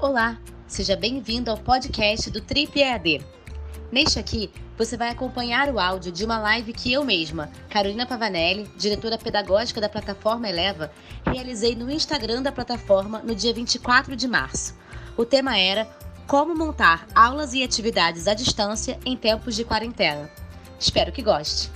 Olá, seja bem-vindo ao podcast do Trip EAD. Neste aqui, você vai acompanhar o áudio de uma live que eu mesma, Carolina Pavanelli, diretora pedagógica da plataforma Eleva, realizei no Instagram da plataforma no dia 24 de março. O tema era Como montar aulas e atividades à distância em tempos de quarentena. Espero que goste.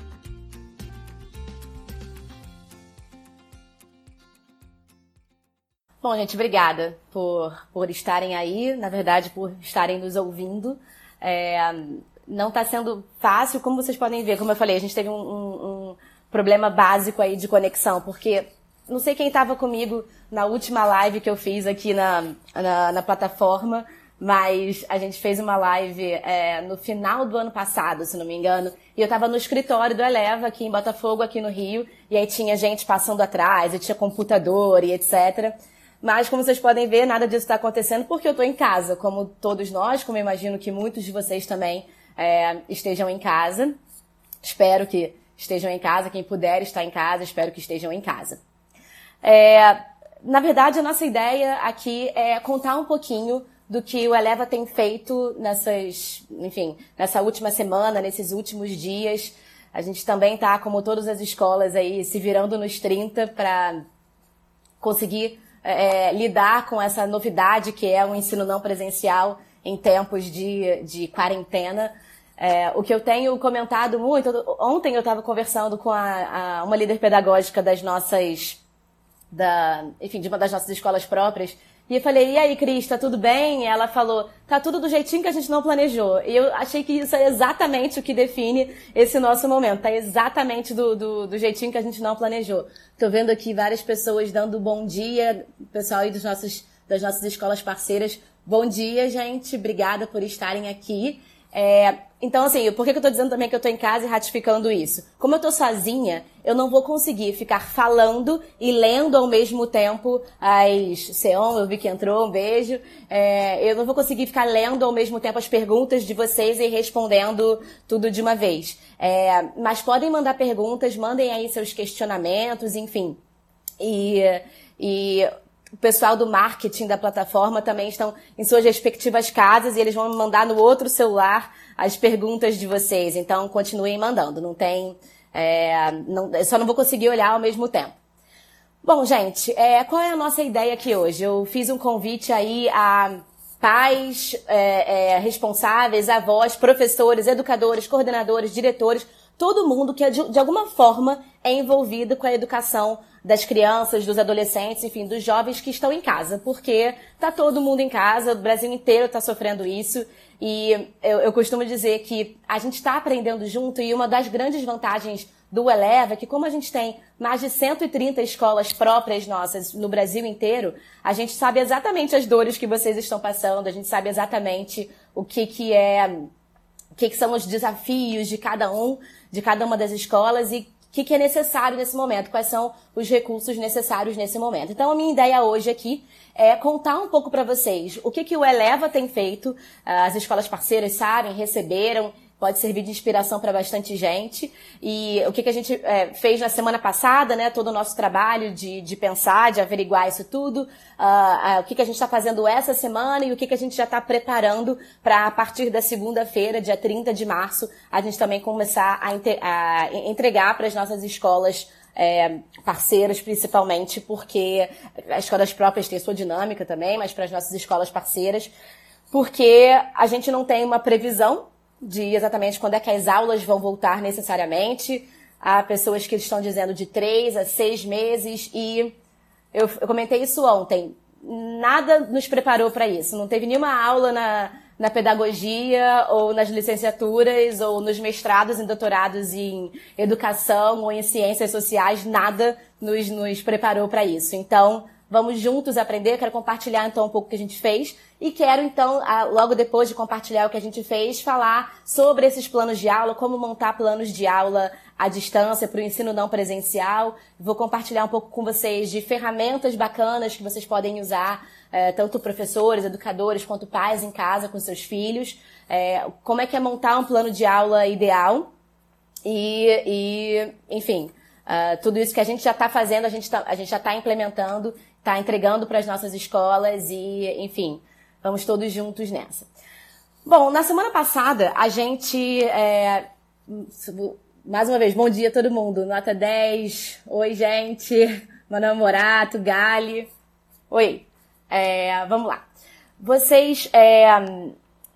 Bom, gente, obrigada por, por estarem aí, na verdade, por estarem nos ouvindo. É, não está sendo fácil, como vocês podem ver, como eu falei, a gente teve um, um, um problema básico aí de conexão, porque não sei quem estava comigo na última live que eu fiz aqui na, na, na plataforma, mas a gente fez uma live é, no final do ano passado, se não me engano, e eu estava no escritório do Eleva, aqui em Botafogo, aqui no Rio, e aí tinha gente passando atrás, e tinha computador e etc. Mas, como vocês podem ver, nada disso está acontecendo porque eu estou em casa, como todos nós, como eu imagino que muitos de vocês também é, estejam em casa. Espero que estejam em casa. Quem puder estar em casa, espero que estejam em casa. É, na verdade, a nossa ideia aqui é contar um pouquinho do que o Eleva tem feito nessas, enfim, nessa última semana, nesses últimos dias. A gente também está, como todas as escolas aí, se virando nos 30 para conseguir é, lidar com essa novidade que é o ensino não presencial em tempos de, de quarentena. É, o que eu tenho comentado muito, ontem eu estava conversando com a, a, uma líder pedagógica das nossas, da, enfim, de uma das nossas escolas próprias, e eu falei, e aí, Cris, tá tudo bem? E ela falou, tá tudo do jeitinho que a gente não planejou. E eu achei que isso é exatamente o que define esse nosso momento. Tá exatamente do, do, do jeitinho que a gente não planejou. Tô vendo aqui várias pessoas dando bom dia, pessoal aí dos nossos, das nossas escolas parceiras. Bom dia, gente. Obrigada por estarem aqui. É, então, assim, por que, eu tô dizendo também que eu tô em casa e ratificando isso? Como eu tô sozinha, eu não vou conseguir ficar falando e lendo ao mesmo tempo as... Seon, eu vi que entrou, um beijo. É, eu não vou conseguir ficar lendo ao mesmo tempo as perguntas de vocês e respondendo tudo de uma vez. É, mas podem mandar perguntas, mandem aí seus questionamentos, enfim. E, e o pessoal do marketing da plataforma também estão em suas respectivas casas e eles vão mandar no outro celular as perguntas de vocês. Então, continuem mandando. Não tem. É, não, só não vou conseguir olhar ao mesmo tempo. Bom, gente, é, qual é a nossa ideia aqui hoje? Eu fiz um convite aí a pais, é, é responsáveis, avós, professores, educadores, coordenadores, diretores, todo mundo que de, de alguma forma é envolvido com a educação das crianças, dos adolescentes, enfim, dos jovens que estão em casa, porque tá todo mundo em casa, o Brasil inteiro está sofrendo isso. E eu, eu costumo dizer que a gente está aprendendo junto e uma das grandes vantagens do Eleva é que como a gente tem mais de 130 escolas próprias nossas no Brasil inteiro, a gente sabe exatamente as dores que vocês estão passando, a gente sabe exatamente o que que é, o que, que são os desafios de cada um, de cada uma das escolas e que, que é necessário nesse momento, quais são os recursos necessários nesse momento. Então, a minha ideia hoje aqui é contar um pouco para vocês o que, que o Eleva tem feito, as escolas parceiras sabem, receberam pode servir de inspiração para bastante gente. E o que, que a gente é, fez na semana passada, né? Todo o nosso trabalho de, de pensar, de averiguar isso tudo, uh, uh, o que, que a gente está fazendo essa semana e o que, que a gente já está preparando para a partir da segunda-feira, dia 30 de março, a gente também começar a, a entregar para as nossas escolas é, parceiras, principalmente, porque as escolas próprias têm sua dinâmica também, mas para as nossas escolas parceiras, porque a gente não tem uma previsão de exatamente quando é que as aulas vão voltar necessariamente. Há pessoas que estão dizendo de três a seis meses e eu, eu comentei isso ontem. Nada nos preparou para isso. Não teve nenhuma aula na, na pedagogia ou nas licenciaturas ou nos mestrados e doutorados em educação ou em ciências sociais. Nada nos, nos preparou para isso. Então, Vamos juntos aprender. Quero compartilhar então um pouco o que a gente fez e quero então, logo depois de compartilhar o que a gente fez, falar sobre esses planos de aula, como montar planos de aula à distância para o ensino não presencial. Vou compartilhar um pouco com vocês de ferramentas bacanas que vocês podem usar, é, tanto professores, educadores, quanto pais em casa com seus filhos. É, como é que é montar um plano de aula ideal e, e enfim, Uh, tudo isso que a gente já está fazendo, a gente, tá, a gente já está implementando está entregando para as nossas escolas e, enfim, Vamos todos juntos nessa. Bom, na semana passada, a gente. É, mais uma vez, bom dia todo mundo. Nota 10. Oi, gente. Meu namorado, Gali. Oi. É, vamos lá. Vocês. É,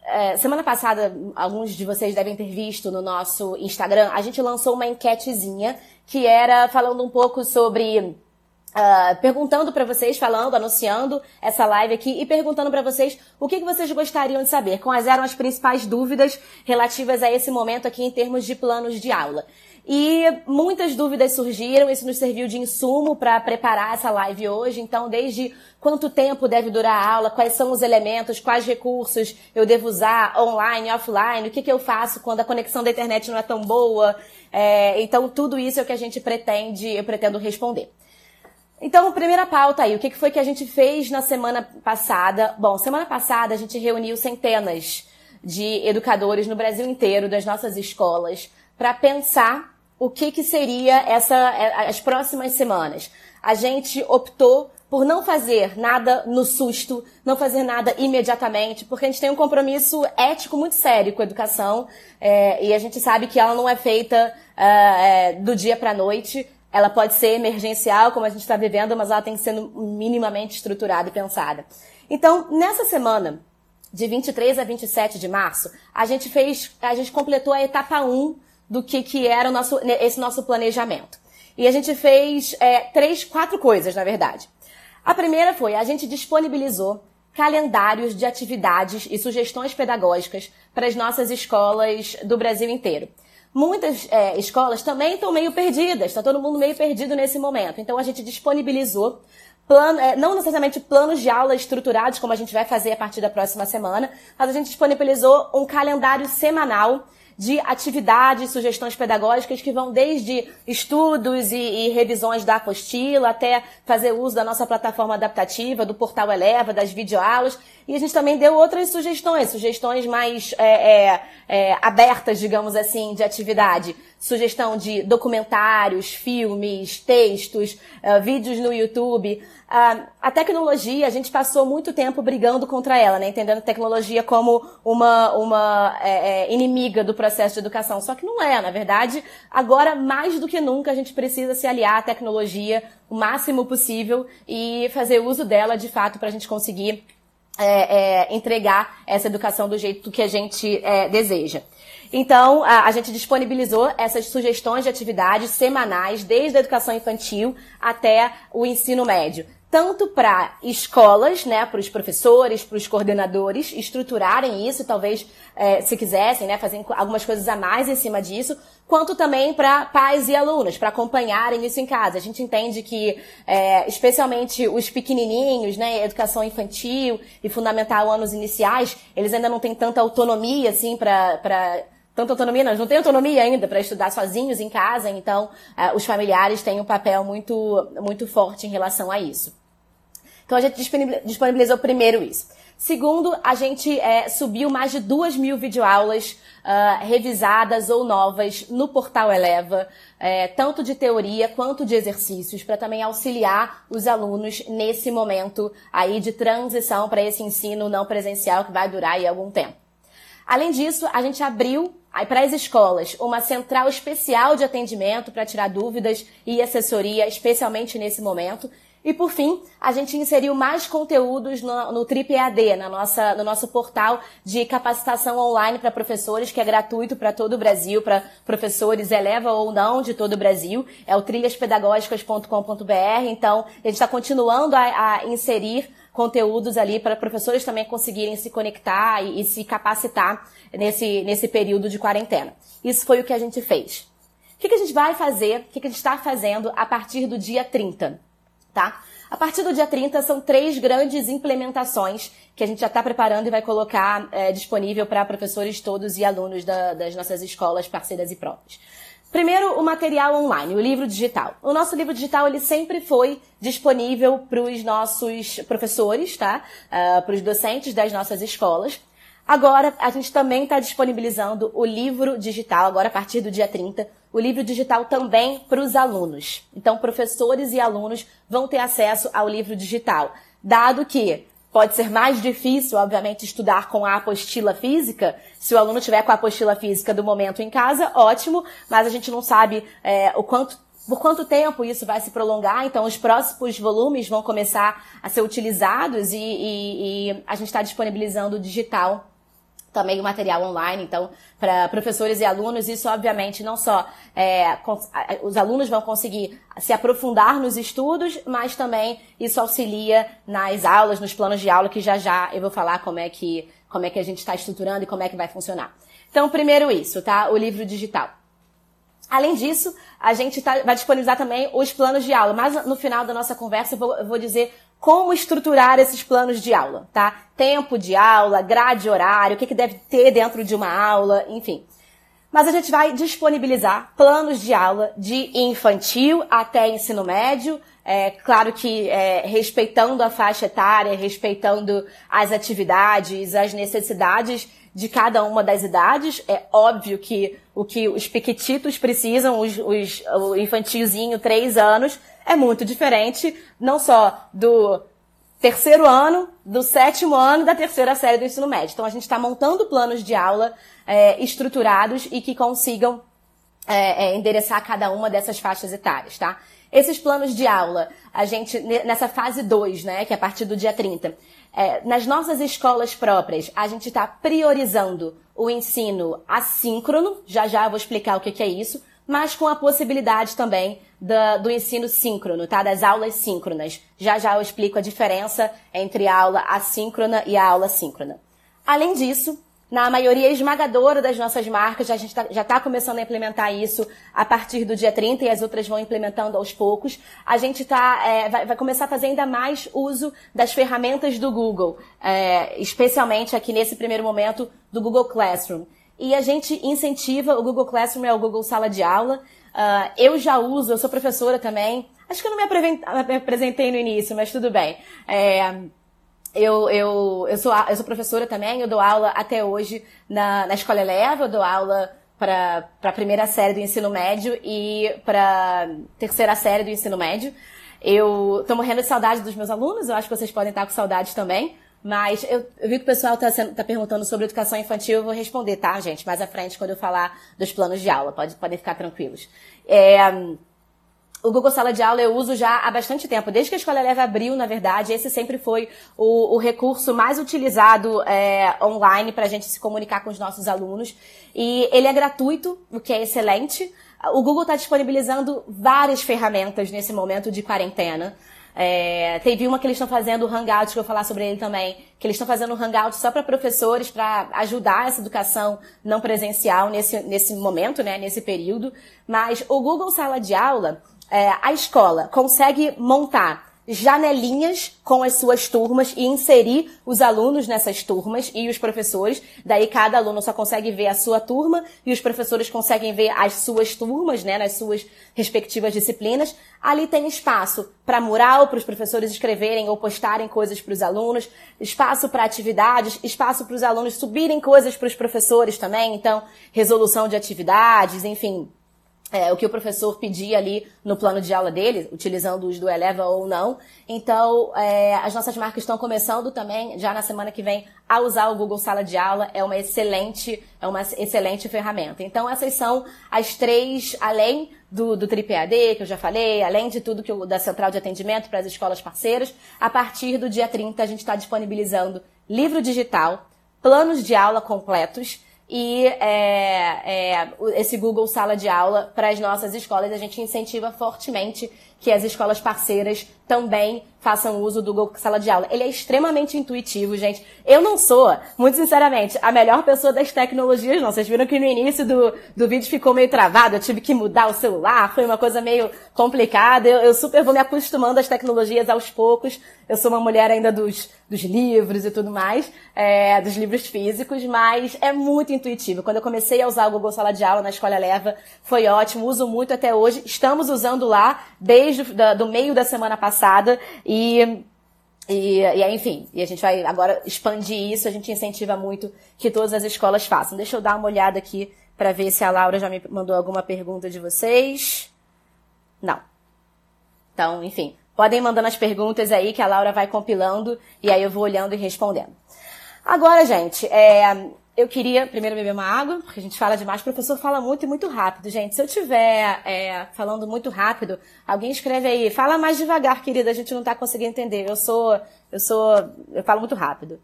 é, semana passada, alguns de vocês devem ter visto no nosso Instagram, a gente lançou uma enquetezinha que era falando um pouco sobre Uh, perguntando para vocês, falando, anunciando essa live aqui e perguntando para vocês o que, que vocês gostariam de saber, quais eram as principais dúvidas relativas a esse momento aqui em termos de planos de aula. E muitas dúvidas surgiram, isso nos serviu de insumo para preparar essa live hoje. Então, desde quanto tempo deve durar a aula, quais são os elementos, quais recursos eu devo usar online, offline, o que, que eu faço quando a conexão da internet não é tão boa. É, então, tudo isso é o que a gente pretende, eu pretendo responder. Então, primeira pauta aí, o que foi que a gente fez na semana passada? Bom, semana passada a gente reuniu centenas de educadores no Brasil inteiro, das nossas escolas, para pensar o que, que seria essa, é, as próximas semanas. A gente optou por não fazer nada no susto, não fazer nada imediatamente, porque a gente tem um compromisso ético muito sério com a educação é, e a gente sabe que ela não é feita uh, é, do dia para a noite. Ela pode ser emergencial, como a gente está vivendo, mas ela tem que ser minimamente estruturada e pensada. Então, nessa semana, de 23 a 27 de março, a gente fez, a gente completou a etapa 1 do que, que era o nosso, esse nosso planejamento. E a gente fez é, três, quatro coisas, na verdade. A primeira foi, a gente disponibilizou calendários de atividades e sugestões pedagógicas para as nossas escolas do Brasil inteiro muitas é, escolas também estão meio perdidas, está todo mundo meio perdido nesse momento. Então a gente disponibilizou plano, é, não necessariamente planos de aula estruturados, como a gente vai fazer a partir da próxima semana, mas a gente disponibilizou um calendário semanal de atividades, sugestões pedagógicas que vão desde estudos e, e, revisões da apostila até fazer uso da nossa plataforma adaptativa, do portal Eleva, das videoaulas. E a gente também deu outras sugestões, sugestões mais é, é, é, abertas, digamos assim, de atividade. Sugestão de documentários, filmes, textos, uh, vídeos no YouTube. Uh, a tecnologia, a gente passou muito tempo brigando contra ela, né? Entendendo a tecnologia como uma, uma é, inimiga do processo de educação. Só que não é, na verdade, agora mais do que nunca a gente precisa se aliar à tecnologia o máximo possível e fazer uso dela de fato para a gente conseguir é, é, entregar essa educação do jeito que a gente deseja. Então, a, a, gente disponibilizou essas sugestões de atividades semanais, desde a educação infantil até o ensino médio tanto para escolas, né, para os professores, para os coordenadores estruturarem isso, talvez é, se quisessem, né, fazer algumas coisas a mais em cima disso, quanto também para pais e alunos, para acompanharem isso em casa. A gente entende que, é, especialmente os pequenininhos, né, educação infantil e fundamental anos iniciais, eles ainda não têm tanta autonomia assim para tanta autonomia, não, não têm autonomia ainda para estudar sozinhos em casa, então uh, os familiares têm um papel muito, muito forte em relação a isso. Então a gente disponibilizou primeiro isso. Segundo, a gente é, subiu mais de duas mil videoaulas uh, revisadas ou novas no portal Eleva, é, tanto de teoria quanto de exercícios, para também auxiliar os alunos nesse momento aí de transição para esse ensino não presencial que vai durar aí algum tempo. Além disso, a gente abriu para as escolas uma central especial de atendimento para tirar dúvidas e assessoria, especialmente nesse momento. E por fim, a gente inseriu mais conteúdos no, no Trip EAD, na nossa, no nosso portal de capacitação online para professores, que é gratuito para todo o Brasil, para professores eleva ou não de todo o Brasil. É o trilhaspedagógicas.com.br. Então, a gente está continuando a, a inserir conteúdos ali para professores também conseguirem se conectar e, e, se capacitar nesse, nesse período de quarentena. Isso foi o que a gente fez. O que, que a gente vai fazer, o que, que a gente está fazendo a partir do dia 30? tá? A partir do dia 30 são três grandes implementações que a gente já está preparando e vai colocar é, disponível para professores todos e alunos da, das nossas escolas parceiras e próprias. Primeiro, o material online, o livro digital. O nosso livro digital ele sempre foi disponível para os nossos professores, tá? Uh, para os docentes das nossas escolas. Agora, a gente também está disponibilizando o livro digital, agora a partir do dia 30, o livro digital também para os alunos. Então, professores e alunos vão ter acesso ao livro digital, dado que Pode ser mais difícil, obviamente, estudar com a apostila física. Se o aluno tiver com a apostila física do momento em casa, ótimo, mas a gente não sabe é, o quanto por quanto tempo isso vai se prolongar? Então, os próximos volumes vão começar a ser utilizados e, e, e a gente está disponibilizando o digital também o material online, então, para professores e alunos, isso obviamente não só é, os alunos vão conseguir se aprofundar nos estudos, mas também isso auxilia nas aulas, nos planos de aula, que já já eu vou falar como é que, como é que a gente está estruturando e como é que vai funcionar. Então, primeiro isso, tá? O livro digital. Além disso, a gente tá, vai disponibilizar também os planos de aula. Mas no final da nossa conversa eu vou, eu vou dizer como estruturar esses planos de aula, tá? Tempo de aula, grade horário, o que, que deve ter dentro de uma aula, enfim. Mas a gente vai disponibilizar planos de aula de infantil até ensino médio, é, claro que é, respeitando a faixa etária, respeitando as atividades, as necessidades de cada uma das idades. É óbvio que o que os pequititos precisam, os, os, o infantilzinho, três anos, é muito diferente, não só do terceiro ano, do sétimo ano da terceira série do ensino médio. Então a gente está montando planos de aula é, estruturados e que consigam é, é, endereçar cada uma dessas faixas etárias, tá? Esses planos de aula, a gente, nessa fase 2, né, que é a partir do dia 30, é, nas nossas escolas próprias, a gente está priorizando o ensino assíncrono, já já vou explicar o que, que é isso, mas com a possibilidade também da, do ensino síncrono, tá? Das aulas síncronas. Já já eu explico a diferença entre a aula assíncrona e a aula síncrona. Além disso, na maioria esmagadora das nossas marcas, a gente tá, já está começando a implementar isso a partir do dia 30 e as outras vão implementando aos poucos. A gente tá, é, vai, vai, começar a fazer ainda mais uso das ferramentas do Google, é, especialmente aqui nesse primeiro momento do Google Classroom. E a gente incentiva, o Google Classroom é o Google Sala de Aula. Uh, eu já uso, eu sou professora também. Acho que eu não me apresentei no início, mas tudo bem. É, eu, eu, eu, sou, eu sou professora também, eu dou aula até hoje na, na Escola Eleva, eu dou aula para a primeira série do ensino médio e para terceira série do ensino médio. Eu tô morrendo de saudade dos meus alunos, eu acho que vocês podem estar com saudade também. Mas eu, eu vi que o pessoal está tá perguntando sobre educação infantil, eu vou responder, tá, gente? Mais à frente, quando eu falar dos planos de aula, pode, podem ficar tranquilos. É, o Google Sala de Aula eu uso já há bastante tempo. Desde que a Escola Leve abriu, na verdade, esse sempre foi o, o recurso mais utilizado é, online para a gente se comunicar com os nossos alunos. E ele é gratuito, o que é excelente. O Google está disponibilizando várias ferramentas nesse momento de quarentena. É, teve uma que eles estão fazendo Hangout, que eu vou falar sobre ele também, que eles estão fazendo o Hangout só para professores, para ajudar essa educação não presencial nesse, nesse momento, né, nesse período. Mas o Google Sala de Aula, é, a escola consegue montar janelinhas com as suas turmas e inserir os alunos nessas turmas e os professores. Daí cada aluno só consegue ver a sua turma e os professores conseguem ver as suas turmas, né, nas suas respectivas disciplinas. Ali tem espaço para mural, para os professores escreverem ou postarem coisas para os alunos, espaço para atividades, espaço para os alunos subirem coisas para os professores também. Então, resolução de atividades, enfim, é, o que o professor pedia ali no plano de aula dele, utilizando os do Eleva ou não. Então, é, as nossas marcas estão começando também, já na semana que vem, a usar o Google Sala de Aula. É uma excelente, é uma excelente ferramenta. Então, essas são as três, além do, do TripAD, que eu já falei, além de tudo que o, da central de atendimento para as escolas parceiras, a partir do dia 30 a gente está disponibilizando livro digital, planos de aula completos, e é, é, esse Google Sala de Aula para as nossas escolas. A gente incentiva fortemente que as escolas parceiras também façam uso do Google Sala de Aula. Ele é extremamente intuitivo, gente. Eu não sou, muito sinceramente, a melhor pessoa das tecnologias, não. Vocês viram que no início do, do vídeo ficou meio travado, eu tive que mudar o celular, foi uma coisa meio complicada. Eu, eu super vou me acostumando às tecnologias aos poucos. Eu sou uma mulher ainda dos, dos livros e tudo mais, é, dos livros físicos, mas é muito intuitivo. Quando eu comecei a usar o Google Sala de Aula na Escola Leva, foi ótimo, uso muito até hoje. Estamos usando lá desde o do meio da semana passada e e, e enfim, e a gente vai agora expandir isso, a gente incentiva muito que todas as escolas façam. Deixa eu dar uma olhada aqui para ver se a Laura já me mandou alguma pergunta de vocês. Não. Então, enfim, Podem mandando as perguntas aí que a Laura vai compilando e aí eu vou olhando e respondendo. Agora, gente, é, eu queria primeiro beber uma água, porque a gente fala demais. O professor fala muito e muito rápido, gente. Se eu estiver é, falando muito rápido, alguém escreve aí, fala mais devagar, querida, a gente não está conseguindo entender. Eu sou, eu sou, eu falo muito rápido.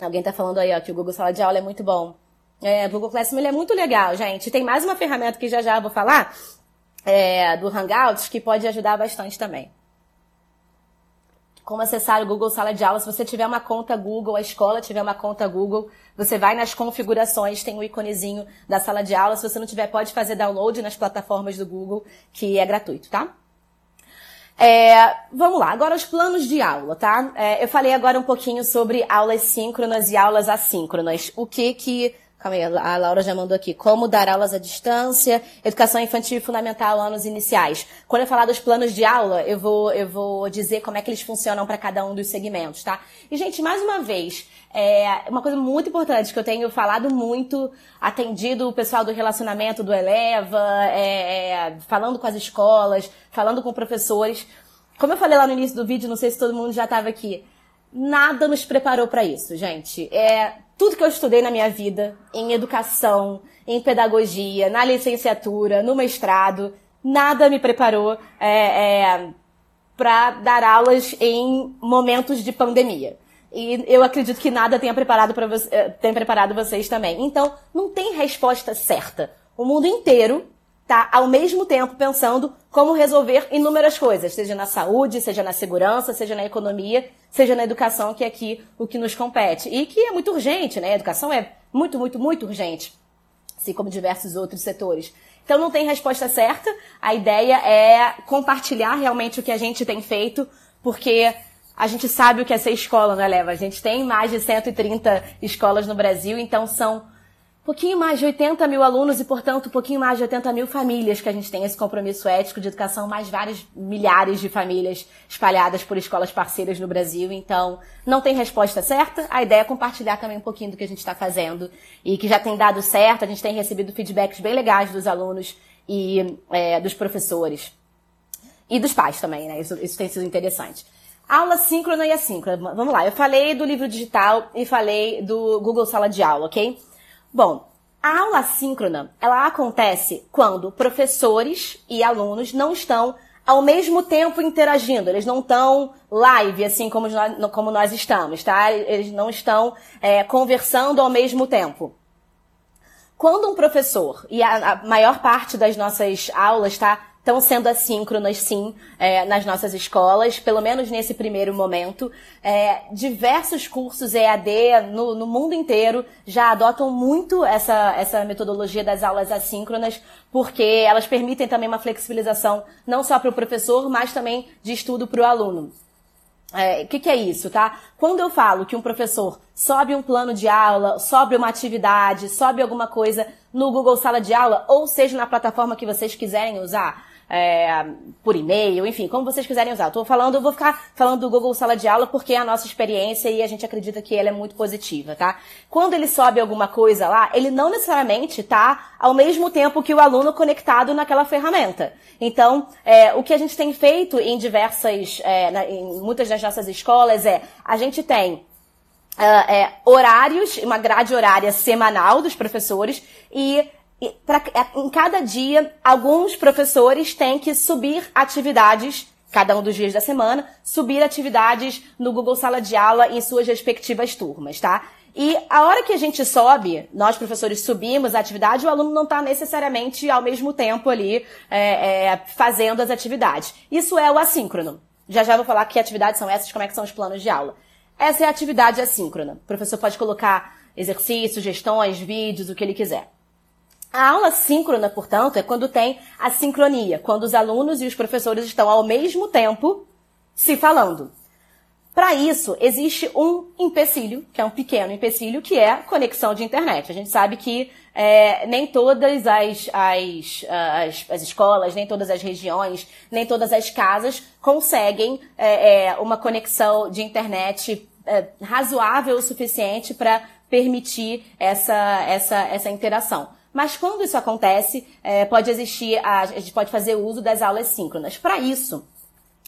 Alguém está falando aí, ó, que o Google Sala de Aula é muito bom. É, o Google Classroom ele é muito legal, gente. Tem mais uma ferramenta que já já vou falar, é, do Hangouts, que pode ajudar bastante também. Como acessar o Google Sala de Aula? Se você tiver uma conta Google, a escola tiver uma conta Google, você vai nas configurações, tem o um íconezinho da sala de aula. Se você não tiver, pode fazer download nas plataformas do Google, que é gratuito, tá? É, vamos lá, agora os planos de aula, tá? É, eu falei agora um pouquinho sobre aulas síncronas e aulas assíncronas. O que que Calma aí, a Laura já mandou aqui. Como dar aulas à distância, educação infantil e fundamental, anos iniciais. Quando eu falar dos planos de aula, eu vou, eu vou dizer como é que eles funcionam para cada um dos segmentos, tá? E, gente, mais uma vez, é uma coisa muito importante que eu tenho falado muito, atendido o pessoal do relacionamento do Eleva, é, é, falando com as escolas, falando com professores. Como eu falei lá no início do vídeo, não sei se todo mundo já estava aqui. Nada nos preparou para isso, gente. É, tudo que eu estudei na minha vida, em educação, em pedagogia, na licenciatura, no mestrado, nada me preparou é, é, para dar aulas em momentos de pandemia. E eu acredito que nada tenha preparado, pra, eh, tenha preparado vocês também. Então, não tem resposta certa. O mundo inteiro está ao mesmo tempo pensando como resolver inúmeras coisas, seja na saúde, seja na segurança, seja na economia, seja na educação, que é aqui o que nos compete. E que é muito urgente, né? A educação é muito, muito, muito urgente, assim como diversos outros setores. Então não tem resposta certa. A ideia é compartilhar realmente o que a gente tem feito, porque a gente sabe o que é ser escola, né, Leva? A gente tem mais de 130 escolas no Brasil, então são pouquinho mais de 80 mil alunos e, portanto, um pouquinho mais de 80 mil famílias que a gente tem esse compromisso ético de educação, mais vários milhares de famílias espalhadas por escolas parceiras no Brasil. Então, não tem resposta certa. A ideia é compartilhar também um pouquinho do que a gente está fazendo e que já tem dado certo. A gente tem recebido feedbacks bem legais dos alunos e é, dos professores. E dos pais também, né? Isso, isso tem sido interessante. Aula síncrona e assíncrona. Vamos lá. Eu falei do livro digital e falei do Google Sala de Aula, ok? Bom, a aula síncrona, ela acontece quando professores e alunos não estão ao mesmo tempo interagindo. Eles não estão live, assim como nós, como nós estamos, tá? Eles não estão é, conversando ao mesmo tempo. Quando um professor, e a, a maior parte das nossas aulas está estão sendo assíncronas, sim, é, nas nossas escolas, pelo menos nesse primeiro momento. É, diversos cursos EAD no, no, mundo inteiro já adotam muito essa, essa metodologia das aulas assíncronas, porque elas permitem também uma flexibilização não só para o professor, mas também de estudo para o aluno. O é, que, que, é isso, tá? Quando eu falo que um professor sobe um plano de aula, sobe uma atividade, sobe alguma coisa no Google Sala de Aula, ou seja, na plataforma que vocês quiserem usar, é, por e-mail, enfim, como vocês quiserem usar. Estou falando, eu vou ficar falando do Google Sala de Aula porque é a nossa experiência e a gente acredita que ela é muito positiva, tá? Quando ele sobe alguma coisa lá, ele não necessariamente está ao mesmo tempo que o aluno conectado naquela ferramenta. Então, é, o que a gente tem feito em diversas, é, na, em muitas das nossas escolas é, a gente tem Uh, é, horários, uma grade horária semanal dos professores e pra, é, em cada dia, alguns professores têm que subir atividades, cada um dos dias da semana, subir atividades no Google Sala de Aula em suas respectivas turmas, tá? E a hora que a gente sobe, nós professores subimos a atividade, o aluno não está necessariamente ao mesmo tempo ali é, é, fazendo as atividades. Isso é o assíncrono. Já já vou falar que atividades são essas, como é que são os planos de aula. Essa é a atividade assíncrona. O professor pode colocar exercícios, sugestões, vídeos, o que ele quiser. A aula síncrona, portanto, é quando tem a sincronia, quando os alunos e os professores estão ao mesmo tempo se falando. Para isso, existe um empecilho, que é um pequeno empecilho, que é a conexão de internet. A gente sabe que é, nem todas as, as, as, as, escolas, nem todas as regiões, nem todas as casas conseguem é, é, uma conexão de internet é, razoável o suficiente para permitir essa, essa, essa interação. Mas quando isso acontece, é, pode existir, a, a gente pode fazer uso das aulas síncronas. Para isso,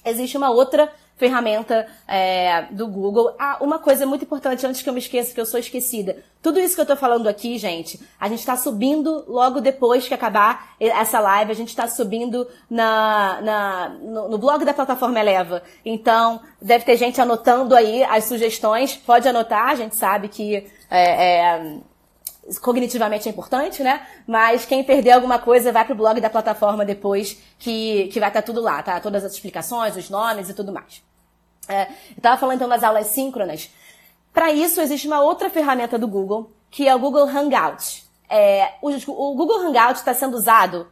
existe uma outra ferramenta é, do Google. Ah, uma coisa muito importante antes que eu me esqueça, que eu sou esquecida. Tudo isso que eu tô falando aqui, gente, a gente está subindo logo depois que acabar essa live, a gente está subindo na, na no, no, blog da plataforma Eleva. Então, deve ter gente anotando aí as sugestões. Pode anotar, a gente sabe que é, é, cognitivamente é importante, né? Mas quem perder alguma coisa vai pro blog da plataforma depois, que, que vai estar tá tudo lá, tá? Todas as explicações, os nomes e tudo mais. É, eu estava falando então das aulas síncronas. Para isso, existe uma outra ferramenta do Google, que é o Google Hangout. É, o, o, Google Hangout está sendo usado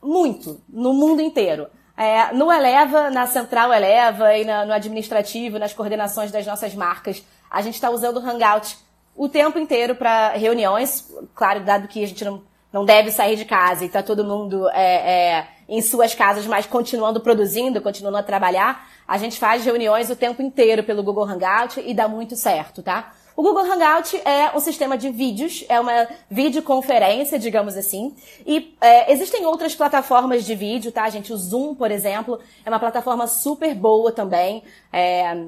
muito no mundo inteiro. É, no Eleva, na Central Eleva e na, no administrativo, nas coordenações das nossas marcas, a gente está usando o Hangout o tempo inteiro para reuniões. Claro, dado que a gente não, não deve sair de casa e está todo mundo é, é, em suas casas, mas continuando produzindo, continuando a trabalhar, a gente faz reuniões o tempo inteiro pelo Google Hangout e dá muito certo, tá? O Google Hangout é um sistema de vídeos, é uma videoconferência, digamos assim. E é, existem outras plataformas de vídeo, tá, gente? O Zoom, por exemplo, é uma plataforma super boa também. É,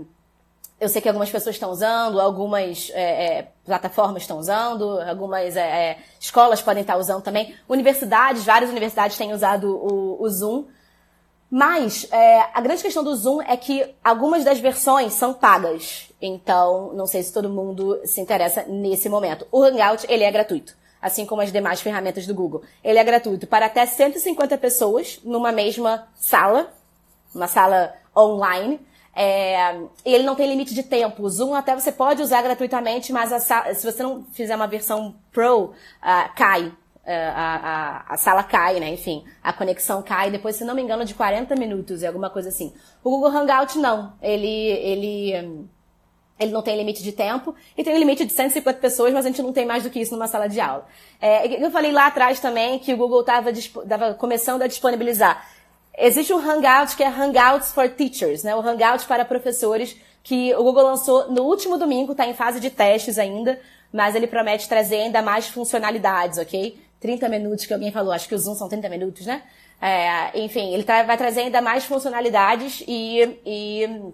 eu sei que algumas pessoas estão usando, algumas é, é, plataformas estão usando, algumas é, é, escolas podem estar usando também. Universidades, várias universidades têm usado o, o Zoom. Mas é, a grande questão do Zoom é que algumas das versões são pagas. Então, não sei se todo mundo se interessa nesse momento. O Hangout, ele é gratuito. Assim como as demais ferramentas do Google. Ele é gratuito para até 150 pessoas numa mesma sala. Uma sala online. É, ele não tem limite de tempo. O Zoom até você pode usar gratuitamente, mas a, se você não fizer uma versão Pro, uh, cai. Uh, a, a, a, sala cai, né? Enfim, a conexão cai depois, se não me engano, de 40 minutos, é alguma coisa assim. O Google Hangout não. Ele, ele, ele não tem limite de tempo e tem um limite de 150 pessoas, mas a gente não tem mais do que isso numa sala de aula. É, eu falei lá atrás também que o Google estava começando a disponibilizar Existe um Hangout que é Hangouts for Teachers, né? O Hangout para professores que o Google lançou no último domingo, está em fase de testes ainda, mas ele promete trazer ainda mais funcionalidades, ok? 30 minutos que alguém falou, acho que o Zoom são 30 minutos, né? É, enfim, ele tra vai trazer ainda mais funcionalidades e, e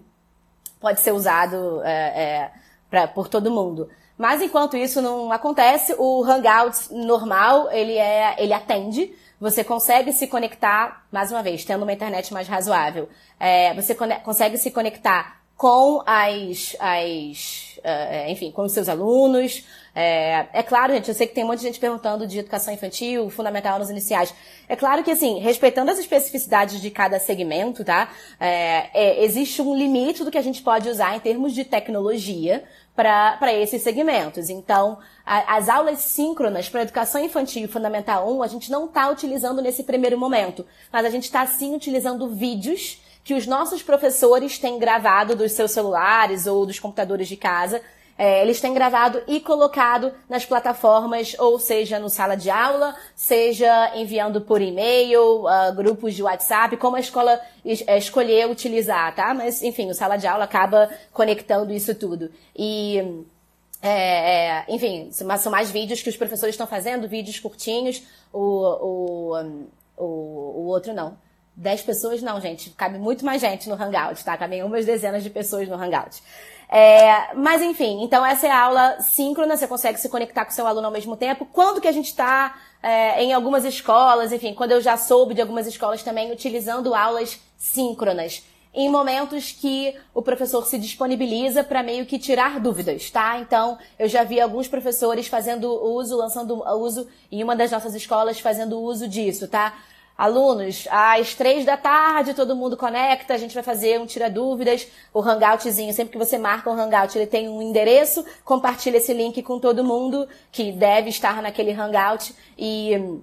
pode ser usado é, é, pra, por todo mundo. Mas enquanto isso não acontece, o Hangout normal, ele é, ele atende, você consegue se conectar, mais uma vez, tendo uma internet mais razoável, é, você consegue se conectar com as, as uh, enfim, com os seus alunos. É, é, claro, gente, eu sei que tem um monte de gente perguntando de educação infantil, fundamental nos iniciais. É claro que, assim, respeitando as especificidades de cada segmento, tá? É, é, existe um limite do que a gente pode usar em termos de tecnologia para esses segmentos. Então, a, as aulas síncronas para educação infantil fundamental 1, a gente não está utilizando nesse primeiro momento, mas a gente está sim utilizando vídeos que os nossos professores têm gravado dos seus celulares ou dos computadores de casa é, eles têm gravado e colocado nas plataformas, ou seja, no sala de aula, seja enviando por e-mail, uh, grupos de WhatsApp, como a escola es é, escolher utilizar, tá? Mas, enfim, o sala de aula acaba conectando isso tudo. E, é, é, enfim, são mais vídeos que os professores estão fazendo, vídeos curtinhos, o, o, o, o outro não. Dez pessoas não, gente. Cabe muito mais gente no Hangout, tá? Cabem umas dezenas de pessoas no Hangout. É, mas enfim, então essa é a aula síncrona, você consegue se conectar com seu aluno ao mesmo tempo. Quando que a gente está é, em algumas escolas, enfim, quando eu já soube de algumas escolas também utilizando aulas síncronas em momentos que o professor se disponibiliza para meio que tirar dúvidas, tá? Então, eu já vi alguns professores fazendo uso, lançando uso em uma das nossas escolas fazendo uso disso, tá? Alunos, às três da tarde todo mundo conecta, a gente vai fazer um tira dúvidas, o hangoutzinho, sempre que você marca um hangout, ele tem um endereço, compartilha esse link com todo mundo que deve estar naquele hangout. E,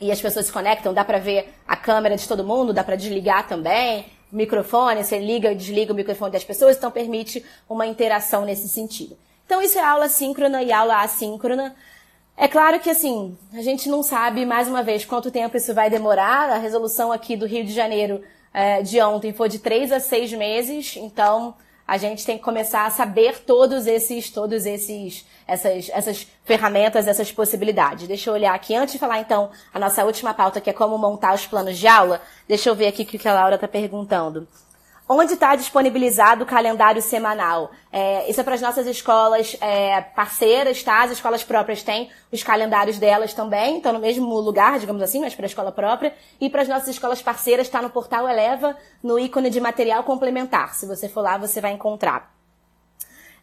e as pessoas se conectam, dá para ver a câmera de todo mundo, dá para desligar também, o microfone, você liga e desliga o microfone das pessoas, então permite uma interação nesse sentido. Então isso é aula síncrona e aula assíncrona. É claro que, assim, a gente não sabe, mais uma vez, quanto tempo isso vai demorar. A resolução aqui do Rio de Janeiro é, de ontem foi de três a seis meses, então a gente tem que começar a saber todos esses, todos esses, essas, essas ferramentas, essas possibilidades. Deixa eu olhar aqui, antes de falar então a nossa última pauta, que é como montar os planos de aula, deixa eu ver aqui o que a Laura está perguntando. Onde está disponibilizado o calendário semanal? É, isso é para as nossas escolas é, parceiras, tá? As escolas próprias têm os calendários delas também, estão no mesmo lugar, digamos assim, mas para a escola própria. E para as nossas escolas parceiras está no portal Eleva, no ícone de material complementar. Se você for lá, você vai encontrar.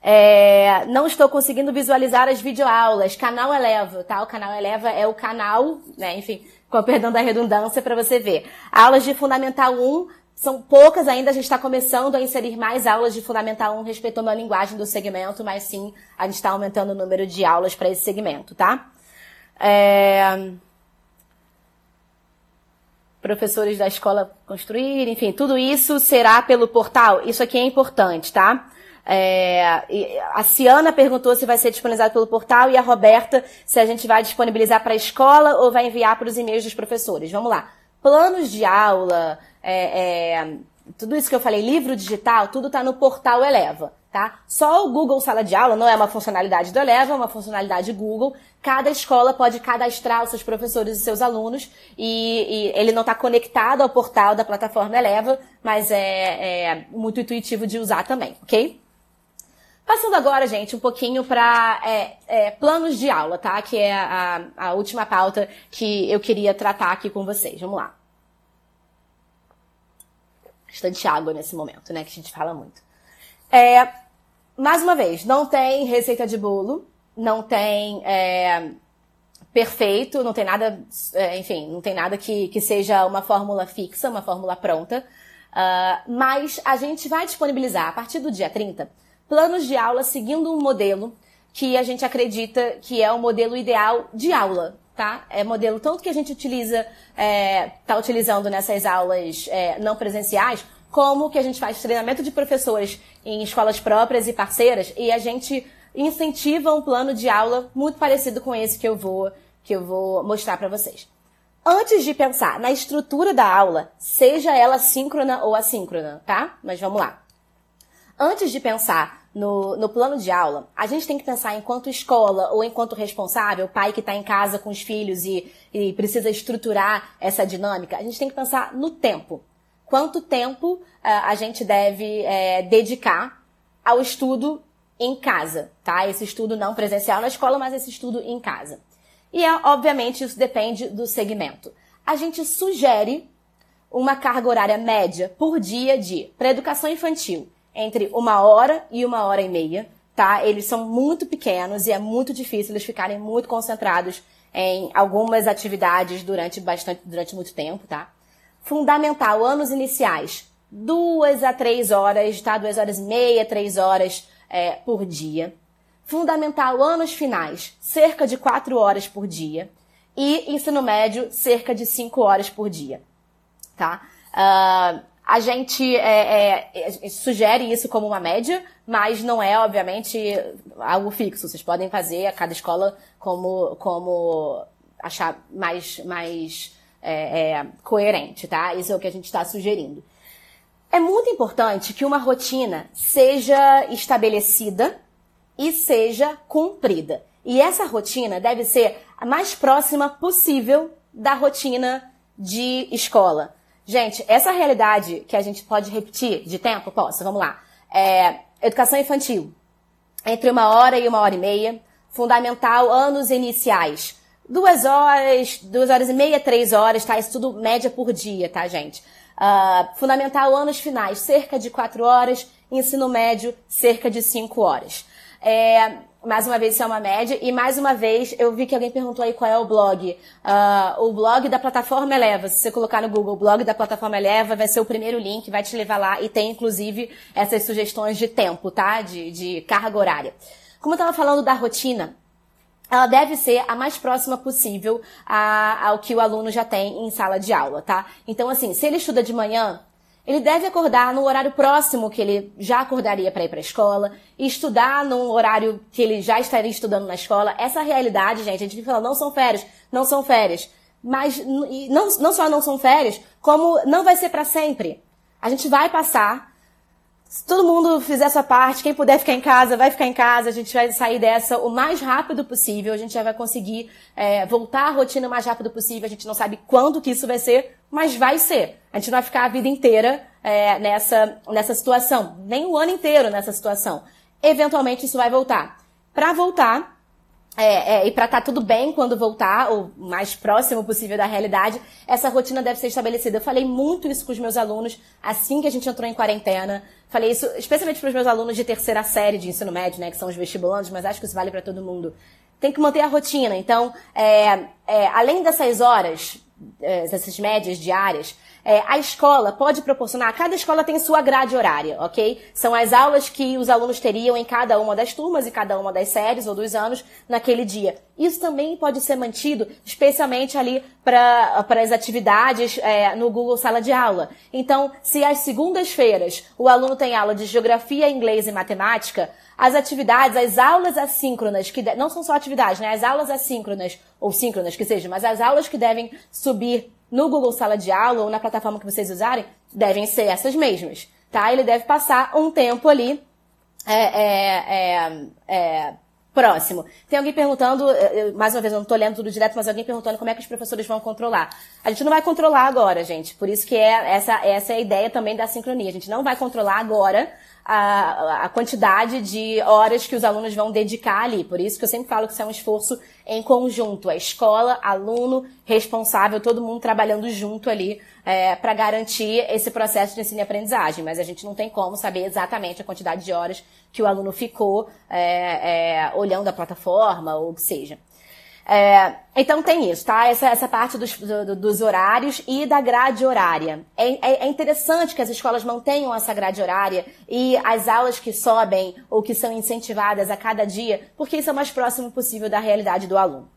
É, não estou conseguindo visualizar as videoaulas. Canal Eleva, tá? O canal Eleva é o canal, né? Enfim, com perdão da redundância, para você ver. Aulas de Fundamental 1 são poucas ainda, a gente está começando a inserir mais aulas de Fundamental 1 respeitando a linguagem do segmento, mas sim, a gente está aumentando o número de aulas para esse segmento, tá? É... Professores da escola construir, enfim, tudo isso será pelo portal. Isso aqui é importante, tá? É, a Ciana perguntou se vai ser disponibilizado pelo portal e a Roberta se a gente vai disponibilizar para a escola ou vai enviar para os e-mails dos professores. Vamos lá. Planos de aula, é, é, tudo isso que eu falei, livro digital, tudo está no portal Eleva, tá? Só o Google Sala de Aula não é uma funcionalidade do Eleva, é uma funcionalidade Google. Cada escola pode cadastrar os seus professores e seus alunos e, e ele não está conectado ao portal da plataforma Eleva, mas é, é muito intuitivo de usar também, ok? Passando agora, gente, um pouquinho para é, é, planos de aula, tá? Que é a, a última pauta que eu queria tratar aqui com vocês. Vamos lá bastante água nesse momento, né? Que a gente fala muito. É, mais uma vez, não tem receita de bolo, não tem é, perfeito, não tem nada, é, enfim, não tem nada que, que seja uma fórmula fixa, uma fórmula pronta. Uh, mas a gente vai disponibilizar, a partir do dia 30, planos de aula seguindo um modelo que a gente acredita que é o modelo ideal de aula, tá? É modelo tanto que a gente utiliza, é, tá utilizando nessas aulas é, não presenciais, como que a gente faz treinamento de professores em escolas próprias e parceiras e a gente incentiva um plano de aula muito parecido com esse que eu vou que eu vou mostrar para vocês. Antes de pensar na estrutura da aula, seja ela síncrona ou assíncrona, tá? Mas vamos lá. Antes de pensar no, no plano de aula, a gente tem que pensar enquanto escola ou enquanto responsável, pai que está em casa com os filhos e, e precisa estruturar essa dinâmica, a gente tem que pensar no tempo. Quanto tempo uh, a gente deve é, dedicar ao estudo em casa, tá? Esse estudo não presencial na escola, mas esse estudo em casa. E, é, obviamente, isso depende do segmento. A gente sugere uma carga horária média por dia de, para educação infantil, entre uma hora e uma hora e meia, tá? Eles são muito pequenos e é muito difícil eles ficarem muito concentrados em algumas atividades durante bastante, durante muito tempo, tá? Fundamental, anos iniciais, duas a três horas, tá? Duas horas e meia, três horas é, por dia. Fundamental, anos finais, cerca de quatro horas por dia. E ensino médio, cerca de cinco horas por dia, tá? Uh, a gente é, é, sugere isso como uma média, mas não é, obviamente, algo fixo. Vocês podem fazer a cada escola como, como achar mais, mais é, é coerente, tá? Isso é o que a gente está sugerindo. É muito importante que uma rotina seja estabelecida e seja cumprida. E essa rotina deve ser a mais próxima possível da rotina de escola. Gente, essa realidade que a gente pode repetir de tempo, posso, vamos lá. É, educação infantil, entre uma hora e uma hora e meia. Fundamental, anos iniciais. Duas horas, duas horas e meia, três horas, tá? Isso tudo média por dia, tá, gente? Uh, fundamental, anos finais, cerca de quatro horas. Ensino médio, cerca de cinco horas. É, mais uma vez, isso é uma média. E mais uma vez, eu vi que alguém perguntou aí qual é o blog. Uh, o blog da plataforma Eleva. Se você colocar no Google blog da plataforma Eleva, vai ser o primeiro link, vai te levar lá e tem inclusive essas sugestões de tempo, tá? De, de carga horária. Como eu estava falando da rotina, ela deve ser a mais próxima possível a, ao que o aluno já tem em sala de aula, tá? Então, assim, se ele estuda de manhã, ele deve acordar no horário próximo que ele já acordaria para ir para a escola e estudar num horário que ele já estaria estudando na escola. Essa realidade, gente, a gente fala, não são férias, não são férias. Mas não, não só não são férias, como não vai ser para sempre. A gente vai passar se todo mundo fizer sua parte, quem puder ficar em casa, vai ficar em casa, a gente vai sair dessa o mais rápido possível, a gente já vai conseguir é, voltar à rotina o mais rápido possível, a gente não sabe quando que isso vai ser, mas vai ser. A gente não vai ficar a vida inteira é, nessa, nessa situação, nem o ano inteiro nessa situação. Eventualmente isso vai voltar. Para voltar, é, é, e para estar tá tudo bem quando voltar, o mais próximo possível da realidade, essa rotina deve ser estabelecida. Eu falei muito isso com os meus alunos assim que a gente entrou em quarentena. Falei isso especialmente para os meus alunos de terceira série de ensino médio, né, que são os vestibulantes, mas acho que isso vale para todo mundo. Tem que manter a rotina. Então, é, é além dessas horas, é, dessas médias diárias, é, a escola pode proporcionar, cada escola tem sua grade horária, ok? São as aulas que os alunos teriam em cada uma das turmas e cada uma das séries ou dos anos naquele dia. Isso também pode ser mantido, especialmente ali para as atividades é, no Google Sala de Aula. Então, se às segundas-feiras o aluno tem aula de geografia, inglês e matemática, as atividades, as aulas assíncronas, que não são só atividades, né? As aulas assíncronas, ou síncronas que seja, mas as aulas que devem subir no Google Sala de Aula ou na plataforma que vocês usarem, devem ser essas mesmas, tá? Ele deve passar um tempo ali é, é, é, é próximo. Tem alguém perguntando, eu, mais uma vez, eu não estou lendo tudo direto, mas alguém perguntando como é que os professores vão controlar. A gente não vai controlar agora, gente. Por isso que é essa, essa é a ideia também da sincronia. A gente não vai controlar agora a, a quantidade de horas que os alunos vão dedicar ali. Por isso que eu sempre falo que isso é um esforço em conjunto. A escola, aluno, responsável, todo mundo trabalhando junto ali é, para garantir esse processo de ensino e aprendizagem. Mas a gente não tem como saber exatamente a quantidade de horas que o aluno ficou é, é, olhando a plataforma ou o que seja. É, então tem isso, tá? Essa, essa parte dos, do, dos horários e da grade horária. É, é, é, interessante que as escolas mantenham essa grade horária e as aulas que sobem ou que são incentivadas a cada dia, porque isso é o mais próximo possível da realidade do aluno.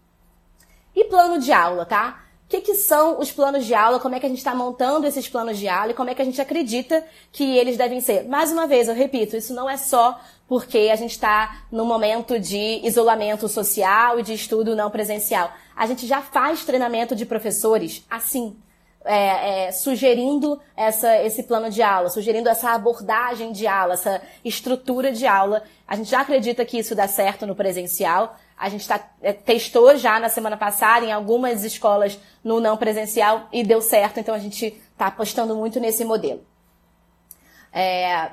E plano de aula, tá? O que, que, são os planos de aula, como é que a gente está montando esses planos de aula e como é que a gente acredita que eles devem ser. Mais uma vez, eu repito, isso não é só porque a gente está no momento de isolamento social e de estudo não presencial. A gente já faz treinamento de professores assim, é, é, sugerindo essa, esse plano de aula, sugerindo essa abordagem de aula, essa estrutura de aula. A gente já acredita que isso dá certo no presencial. A gente tá, é, testou já na semana passada em algumas escolas no não presencial e deu certo, então a gente está apostando muito nesse modelo. É,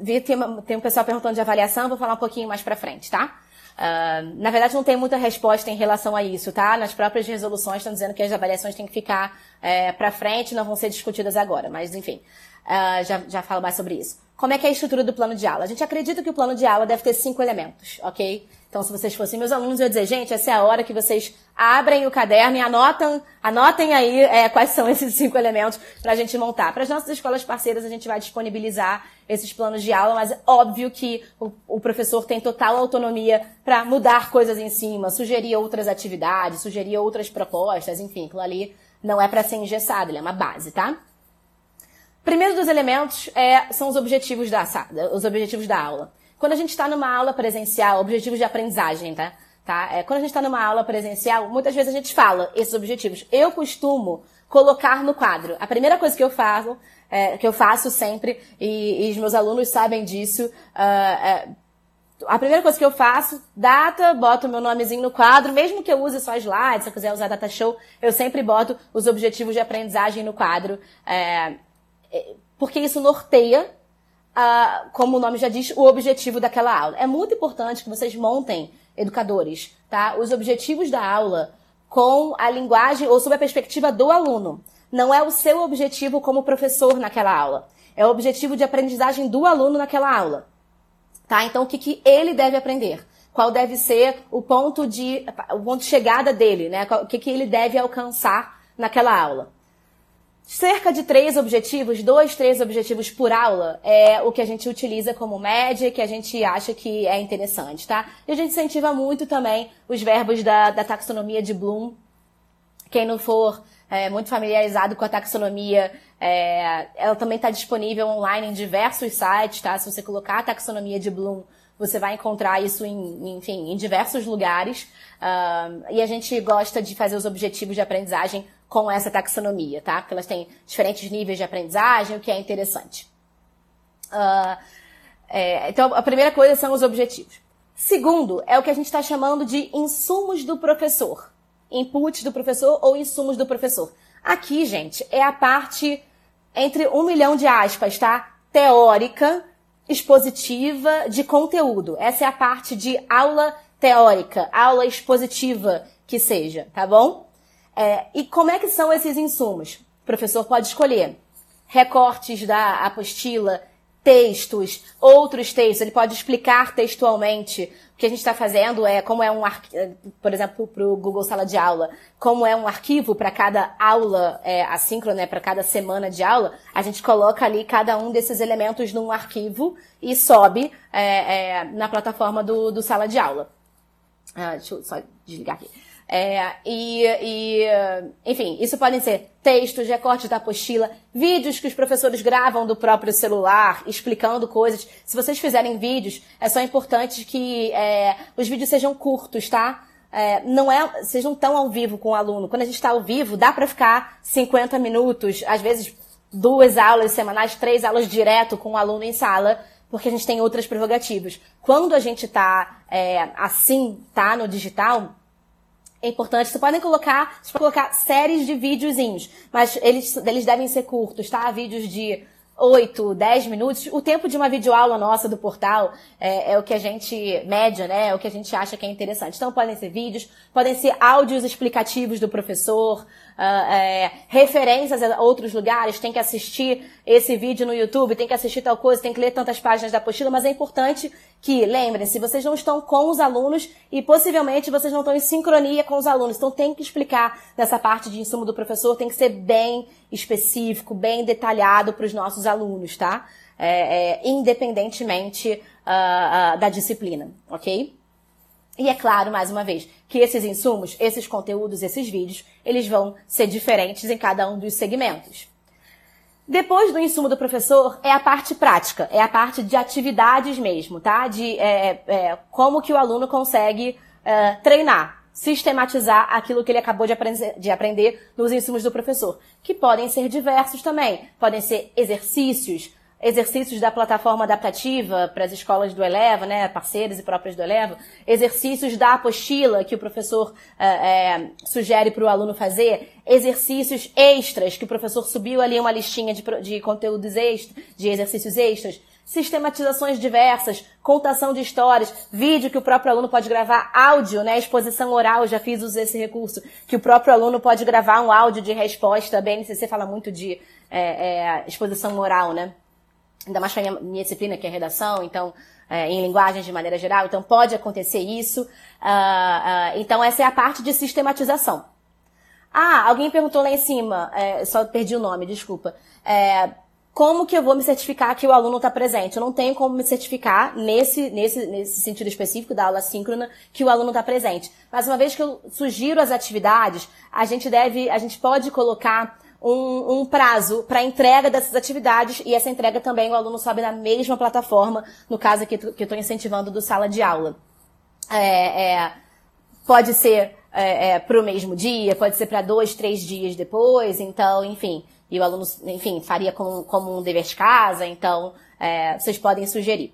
vi, tem, tem um pessoal perguntando de avaliação, vou falar um pouquinho mais para frente, tá? Uh, na verdade, não tem muita resposta em relação a isso, tá? Nas próprias resoluções estão dizendo que as avaliações têm que ficar é, para frente, não vão ser discutidas agora, mas enfim, uh, já, já falo mais sobre isso. Como é que é a estrutura do plano de aula? A gente acredita que o plano de aula deve ter cinco elementos, ok? Então, se vocês fossem meus alunos, eu ia dizer, gente, essa é a hora que vocês abrem o caderno e anotam, anotem aí é, quais são esses cinco elementos para a gente montar. Para as nossas escolas parceiras, a gente vai disponibilizar esses planos de aula, mas é óbvio que o, o professor tem total autonomia para mudar coisas em cima, sugerir outras atividades, sugerir outras propostas, enfim, aquilo ali não é para ser engessado, ele é uma base, tá? Primeiro dos elementos é, são os objetivos da, os objetivos da aula. Quando a gente está numa aula presencial, objetivos de aprendizagem, tá? tá? É, quando a gente está numa aula presencial, muitas vezes a gente fala esses objetivos. Eu costumo colocar no quadro. A primeira coisa que eu faço, é, que eu faço sempre, e, e, os meus alunos sabem disso, uh, a primeira coisa que eu faço, data, boto meu nomezinho no quadro, mesmo que eu use só slides, se eu quiser usar data show, eu sempre boto os objetivos de aprendizagem no quadro, é, é porque isso norteia como o nome já diz, o objetivo daquela aula. É muito importante que vocês montem, educadores, tá? Os objetivos da aula com a linguagem ou sob a perspectiva do aluno. Não é o seu objetivo como professor naquela aula. É o objetivo de aprendizagem do aluno naquela aula. Tá? Então, o que, que ele deve aprender? Qual deve ser o ponto de, o ponto de chegada dele, né? O que, que ele deve alcançar naquela aula cerca de três objetivos, dois, três objetivos por aula é o que a gente utiliza como média, que a gente acha que é interessante, tá? E a gente incentiva muito também os verbos da, da taxonomia de Bloom. Quem não for é, muito familiarizado com a taxonomia, é, ela também está disponível online em diversos sites, tá? Se você colocar a taxonomia de Bloom, você vai encontrar isso em, enfim, em diversos lugares. Uh, e a gente gosta de fazer os objetivos de aprendizagem com essa taxonomia, tá? Porque elas têm diferentes níveis de aprendizagem, o que é interessante. Uh, é, então, a primeira coisa são os objetivos. Segundo, é o que a gente está chamando de insumos do professor. Inputs do professor ou insumos do professor. Aqui, gente, é a parte entre um milhão de aspas, tá? Teórica, expositiva, de conteúdo. Essa é a parte de aula teórica, aula expositiva que seja, tá bom? É, e como é que são esses insumos? O professor pode escolher recortes da apostila, textos, outros textos, ele pode explicar textualmente o que a gente está fazendo é como é um por exemplo, para o Google Sala de Aula, como é um arquivo para cada aula é, assíncrona, né, para cada semana de aula, a gente coloca ali cada um desses elementos num arquivo e sobe é, é, na plataforma do, do Sala de Aula. Ah, deixa eu só desligar aqui. É, e, e, enfim, isso podem ser textos, recortes da apostila, vídeos que os professores gravam do próprio celular, explicando coisas. Se vocês fizerem vídeos, é só importante que é, os vídeos sejam curtos, tá? É, não é, sejam tão ao vivo com o aluno. Quando a gente está ao vivo, dá para ficar 50 minutos, às vezes duas aulas semanais, três aulas direto com o aluno em sala, porque a gente tem outras prerrogativas. Quando a gente está é, assim, tá no digital, é importante. Você podem colocar, colocar séries de videozinhos, mas eles, eles devem ser curtos, tá? Vídeos de 8, 10 minutos. O tempo de uma videoaula nossa do portal é, é, o que a gente mede, né? É o que a gente acha que é interessante. Então podem ser vídeos, podem ser áudios explicativos do professor, uh, é, referências a outros lugares, tem que assistir esse vídeo no YouTube, tem que assistir tal coisa, tem que ler tantas páginas da apostila, mas é importante que, lembrem-se, vocês não estão com os alunos e possivelmente vocês não estão em sincronia com os alunos. Então tem que explicar nessa parte de insumo do professor, tem que ser bem específico, bem detalhado para os nossos alunos, tá? É, é, independentemente uh, uh, da disciplina, ok? E é claro, mais uma vez, que esses insumos, esses conteúdos, esses vídeos, eles vão ser diferentes em cada um dos segmentos. Depois do insumo do professor é a parte prática, é a parte de atividades mesmo, tá? De é, é, como que o aluno consegue é, treinar, sistematizar aquilo que ele acabou de de aprender nos insumos do professor, que podem ser diversos também, podem ser exercícios, exercícios da plataforma adaptativa para as escolas do Eleva, né, parceiras e próprias do Eleva, exercícios da apostila que o professor é, sugere para o aluno fazer, exercícios extras que o professor subiu ali uma listinha de, de conteúdos extras, de exercícios extras, sistematizações diversas, contação de histórias, vídeo que o próprio aluno pode gravar, áudio, né, exposição oral, já fiz uso desse recurso, que o próprio aluno pode gravar um áudio de resposta, a BNCC fala muito de é, é, exposição oral, né? Ainda mais para minha, minha disciplina, que é redação, então, é, em linguagens de maneira geral, então pode acontecer isso. Uh, uh, então, essa é a parte de sistematização. Ah, alguém perguntou lá em cima, é, só perdi o nome, desculpa. É, como que eu vou me certificar que o aluno está presente? Eu não tenho como me certificar nesse, nesse, nesse sentido específico da aula síncrona que o aluno está presente. Mas uma vez que eu sugiro as atividades, a gente deve, a gente pode colocar um, um prazo para entrega dessas atividades e essa entrega também o aluno sobe na mesma plataforma, no caso aqui que eu estou incentivando do sala de aula. É, é, pode ser é, é para o mesmo dia, pode ser para dois, três dias depois, então, enfim, e o aluno, enfim, faria como, como um dever de casa, então é, vocês podem sugerir.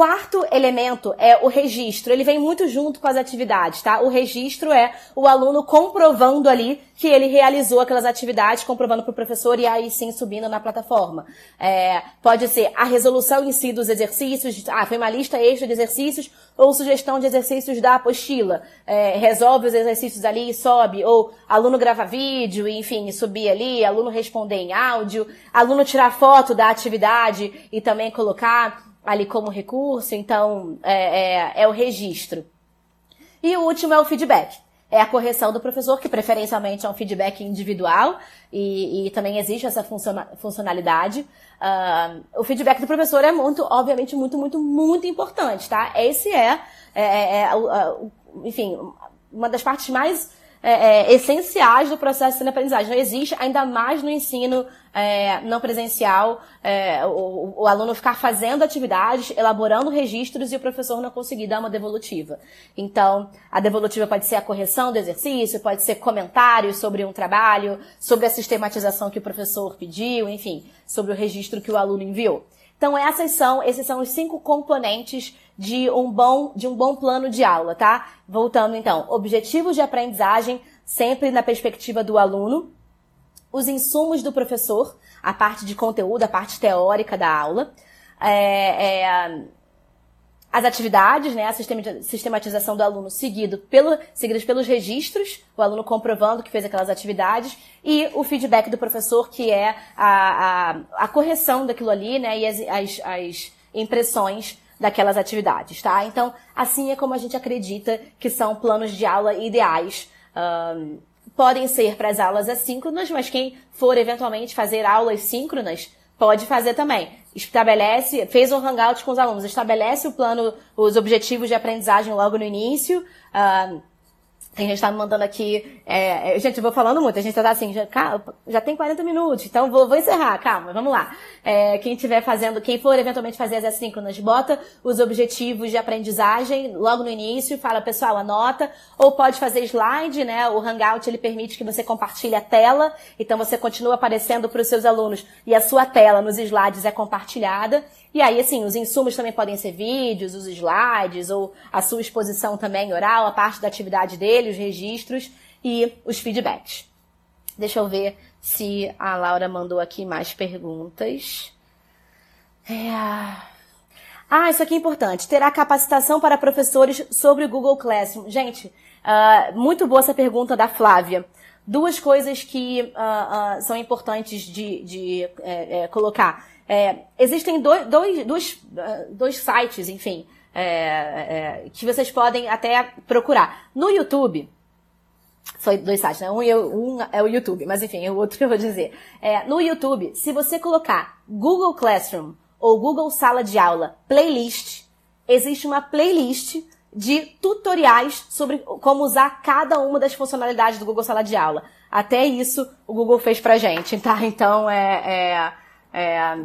Quarto elemento é o registro. Ele vem muito junto com as atividades, tá? O registro é o aluno comprovando ali que ele realizou aquelas atividades, comprovando para o professor e aí sim subindo na plataforma. É, pode ser a resolução em si dos exercícios, ah, foi uma lista extra de exercícios, ou sugestão de exercícios da apostila. É, resolve os exercícios ali e sobe, ou aluno grava vídeo, enfim, subir ali, aluno responder em áudio, aluno tirar foto da atividade e também colocar ali como recurso, então é, é, é o registro. E o último é o feedback. É a correção do professor, que preferencialmente é um feedback individual, e, e também existe essa funcionalidade. Uh, o feedback do professor é muito, obviamente, muito, muito, muito importante, tá? Esse é, é, é, é enfim, uma das partes mais é, é, essenciais do processo de ensino-aprendizagem. Não existe, ainda mais no ensino é, não presencial, é, o, o, aluno ficar fazendo atividades, elaborando registros e o professor não conseguir dar uma devolutiva. Então, a devolutiva pode ser a correção do exercício, pode ser comentários sobre um trabalho, sobre a sistematização que o professor pediu, enfim, sobre o registro que o aluno enviou. Então, essas são, esses são os cinco componentes de um bom, de um bom plano de aula, tá? Voltando então, objetivos de aprendizagem sempre na perspectiva do aluno, os insumos do professor, a parte de conteúdo, a parte teórica da aula, é, é, as atividades, né, a sistematização do aluno seguido pelo, seguidas pelos registros, o aluno comprovando que fez aquelas atividades, e o feedback do professor, que é a, a, a correção daquilo ali, né, e as, as, as impressões daquelas atividades, tá? Então, assim é como a gente acredita que são planos de aula ideais. Um, podem ser para as aulas assíncronas, mas quem for eventualmente fazer aulas síncronas, pode fazer também. Estabelece, fez um hangout com os alunos, estabelece o plano, os objetivos de aprendizagem logo no início, uh, tem gente tá me mandando aqui. É, é, gente, eu vou falando muito. A gente tá assim, já, já tem 40 minutos, então vou, vou encerrar, calma, vamos lá. É, quem estiver fazendo, quem for eventualmente fazer as assíncronas, bota os objetivos de aprendizagem logo no início, fala, pessoal, anota, ou pode fazer slide, né? O Hangout ele permite que você compartilhe a tela, então você continua aparecendo para os seus alunos e a sua tela nos slides é compartilhada. E aí, assim, os insumos também podem ser vídeos, os slides, ou a sua exposição também oral, a parte da atividade dele, os registros e os feedbacks. Deixa eu ver se a Laura mandou aqui mais perguntas. É... Ah, isso aqui é importante. Terá capacitação para professores sobre o Google Classroom. Gente, uh, muito boa essa pergunta da Flávia. Duas coisas que uh, uh, são importantes de, de é, é, colocar. É, existem dois, dois, dois, ah, dois sites, enfim, é, é, que vocês podem até procurar. No YouTube, são dois sites, né? Um, é um é o YouTube, mas enfim, o outro eu vou dizer. É, no YouTube, se você colocar Google Classroom ou Google Sala de Aula Playlist, existe uma playlist de tutoriais sobre como usar cada uma das funcionalidades do Google Sala de Aula. Até isso o Google fez pra gente, tá? Então é, é é,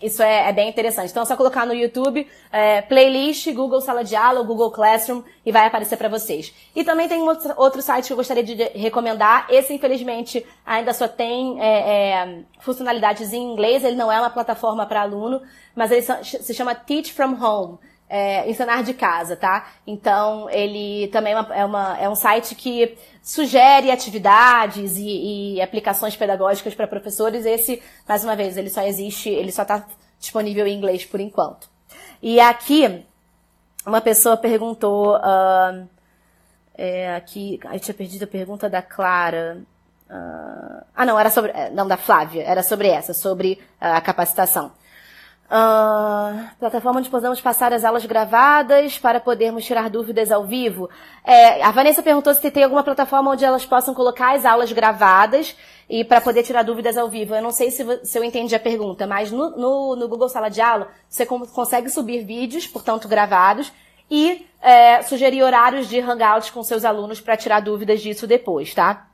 isso é, é, bem interessante. Então é só colocar no YouTube é, playlist Google Sala de Aula, Google Classroom e vai aparecer para vocês. E também tem outro, outro site que eu gostaria de recomendar. Esse, infelizmente, ainda só tem é, é funcionalidades em inglês. Ele não é uma plataforma para aluno, mas ele se chama Teach from Home é, ensinar de casa, tá? Então, ele também é, uma, é, uma, é um site que sugere atividades e, e aplicações pedagógicas para professores. Esse, mais uma vez, ele só existe, ele só está disponível em inglês por enquanto. E aqui, uma pessoa perguntou, uh, é, aqui, eu tinha perdido a pergunta da Clara. Uh, ah, não, era sobre, é, não, da Flávia, era sobre essa, sobre a capacitação. Uh, plataforma onde podemos passar as aulas gravadas para podermos tirar dúvidas ao vivo. É, a Vanessa perguntou se tem alguma plataforma onde elas possam colocar as aulas gravadas e para poder tirar dúvidas ao vivo. Eu não sei se, se eu entendi a pergunta, mas no, no, no, Google Sala de Aula você consegue subir vídeos, portanto gravados, e é, sugerir horários de hangouts com seus alunos para tirar dúvidas disso depois, tá?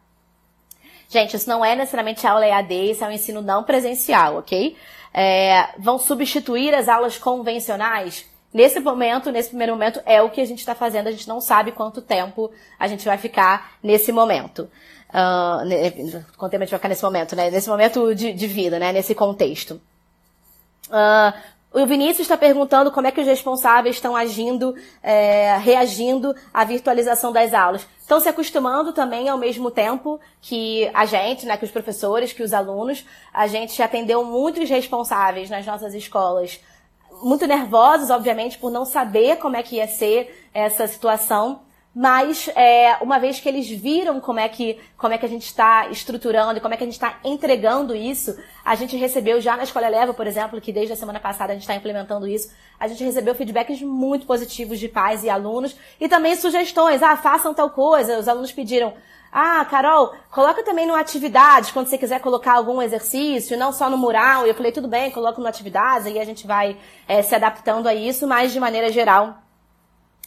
Gente, isso não é necessariamente aula EAD, isso é um ensino não presencial, ok? É, vão substituir as aulas convencionais? Nesse momento, nesse primeiro momento, é o que a gente está fazendo. A gente não sabe quanto tempo a gente vai ficar nesse momento. Uh, quanto tempo a gente vai ficar nesse momento, né? Nesse momento de, de vida, né? Nesse contexto. Uh, o Vinícius está perguntando como é que os responsáveis estão agindo, é, reagindo à virtualização das aulas. Estão se acostumando também ao mesmo tempo que a gente, né, que os professores, que os alunos. A gente atendeu muitos responsáveis nas nossas escolas, muito nervosos, obviamente, por não saber como é que ia ser essa situação mas é, uma vez que eles viram como é que como é que a gente está estruturando e como é que a gente está entregando isso, a gente recebeu já na Escola Eleva, por exemplo, que desde a semana passada a gente está implementando isso, a gente recebeu feedbacks muito positivos de pais e alunos e também sugestões, ah, façam tal coisa, os alunos pediram, ah, Carol, coloca também no atividades, quando você quiser colocar algum exercício, não só no mural. E eu falei, tudo bem, coloca no atividades, aí a gente vai é, se adaptando a isso, mas de maneira geral,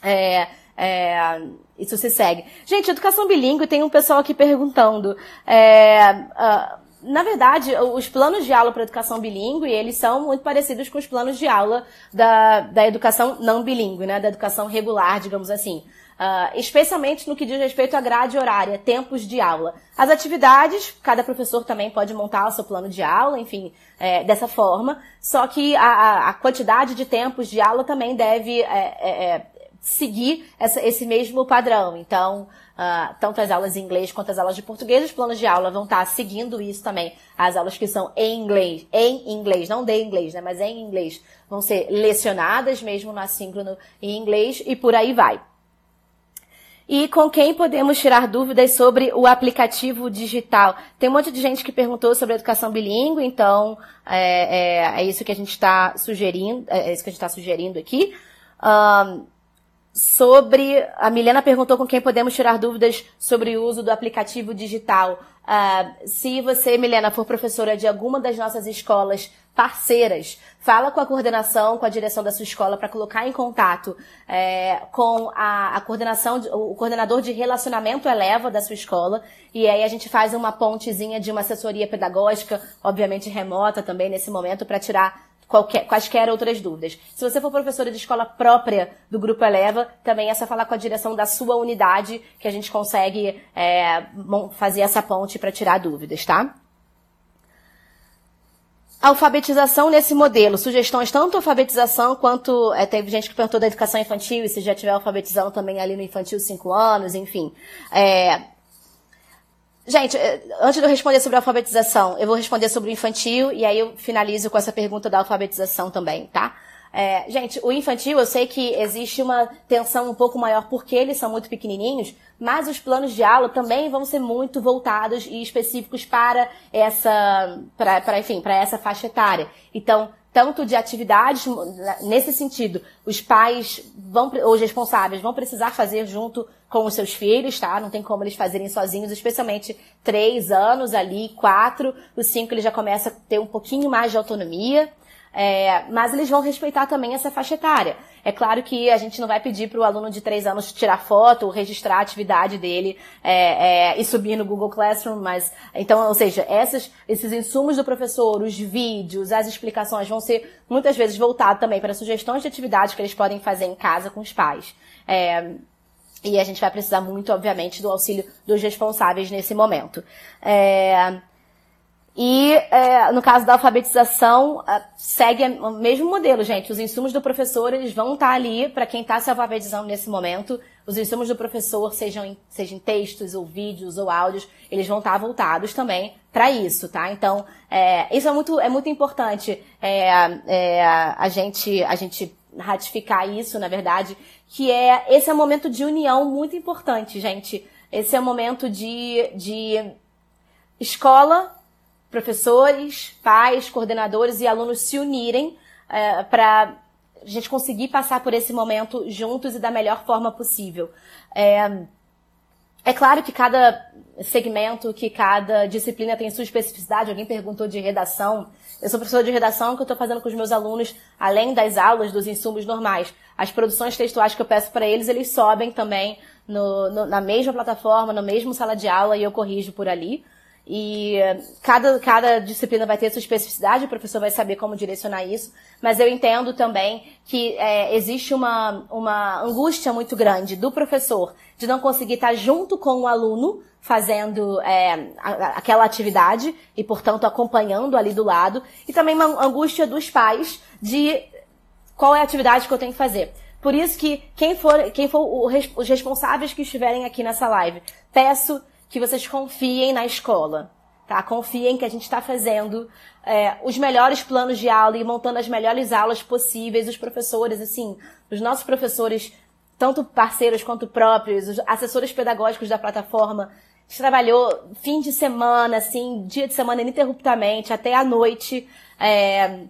é, é, isso se segue. Gente, educação bilíngue, tem um pessoal aqui perguntando. É, uh, na verdade, os planos de aula para educação bilíngue, eles são muito parecidos com os planos de aula da, da educação não bilíngue, né? Da educação regular, digamos assim. Uh, especialmente no que diz respeito à grade horária, tempos de aula. As atividades, cada professor também pode montar o seu plano de aula, enfim, é, dessa forma. Só que a, a, quantidade de tempos de aula também deve é, é, é seguir essa, esse mesmo padrão. Então, uh, tanto as aulas em inglês quanto as aulas de português, os planos de aula vão estar seguindo isso também. As aulas que são em inglês, em inglês, não de inglês, né, mas em inglês, vão ser lecionadas mesmo no assíncrono em inglês e por aí vai. E com quem podemos tirar dúvidas sobre o aplicativo digital? Tem um monte de gente que perguntou sobre educação bilíngue, então é, é, é isso que a gente está sugerindo, é, é isso que a gente está sugerindo aqui. Um, sobre. A Milena perguntou com quem podemos tirar dúvidas sobre o uso do aplicativo digital. Uh, se você, Milena, for professora de alguma das nossas escolas parceiras, fala com a coordenação, com a direção da sua escola para colocar em contato é, com a, a coordenação, de, o coordenador de relacionamento eleva da sua escola e aí a gente faz uma pontezinha de uma assessoria pedagógica, obviamente remota também nesse momento para tirar qualquer, quaisquer outras dúvidas. Se você for professora de escola própria do Grupo Eleva, também é só falar com a direção da sua unidade que a gente consegue é, fazer essa ponte para tirar dúvidas, tá? Alfabetização nesse modelo, sugestões tanto alfabetização quanto é, teve gente que perguntou da educação infantil e se já tiver alfabetizando também ali no infantil 5 anos, enfim. É, Gente, eh, antes de eu responder sobre a alfabetização, eu vou responder sobre o infantil e aí eu finalizo com essa pergunta da alfabetização também, tá? É, gente, o infantil, eu sei que existe uma tensão um pouco maior porque eles são muito pequenininhos, mas os planos de aula também vão ser muito voltados e específicos para essa, para, enfim, para essa faixa etária. Então, tanto de atividades, nesse sentido, os pais vão, ou os responsáveis vão precisar fazer junto com os seus filhos, tá? Não tem como eles fazerem sozinhos, especialmente três anos ali, quatro, os cinco ele já começa a ter um pouquinho mais de autonomia. É, mas eles vão respeitar também essa faixa etária. É claro que a gente não vai pedir para o aluno de três anos tirar foto, registrar a atividade dele é, é, e subir no Google Classroom, mas então, ou seja, essas, esses insumos do professor, os vídeos, as explicações vão ser muitas vezes voltados também para sugestões de atividades que eles podem fazer em casa com os pais. É, e a gente vai precisar muito, obviamente, do auxílio dos responsáveis nesse momento. É, e é, no caso da alfabetização, é, segue o mesmo modelo, gente. Os insumos do professor eles vão estar ali para quem está se alfabetizando nesse momento. Os insumos do professor, sejam em, sejam textos ou vídeos ou áudios, eles vão estar voltados também para isso, tá? Então, é, isso é muito, é muito importante é, é, a gente a gente ratificar isso, na verdade, que é esse é um momento de união muito importante, gente. Esse é um momento de, de escola professores, pais, coordenadores e alunos se unirem é, para a gente conseguir passar por esse momento juntos e da melhor forma possível. É, é claro que cada segmento, que cada disciplina tem sua especificidade. Alguém perguntou de redação. Eu sou professora de redação que eu estou fazendo com os meus alunos, além das aulas, dos insumos normais. As produções textuais que eu peço para eles, eles sobem também no, no, na mesma plataforma, no mesmo sala de aula e eu corrijo por ali. E cada, cada disciplina vai ter sua especificidade, o professor vai saber como direcionar isso, mas eu entendo também que é, existe uma, uma angústia muito grande do professor de não conseguir estar junto com o aluno fazendo é, aquela atividade e, portanto, acompanhando ali do lado, e também uma angústia dos pais de qual é a atividade que eu tenho que fazer. Por isso que quem for, quem for os responsáveis que estiverem aqui nessa live, peço que vocês confiem na escola, tá? Confiem que a gente está fazendo é, os melhores planos de aula e montando as melhores aulas possíveis. Os professores, assim, os nossos professores, tanto parceiros quanto próprios, os assessores pedagógicos da plataforma, a gente trabalhou fim de semana, assim, dia de semana ininterruptamente, até a noite, é,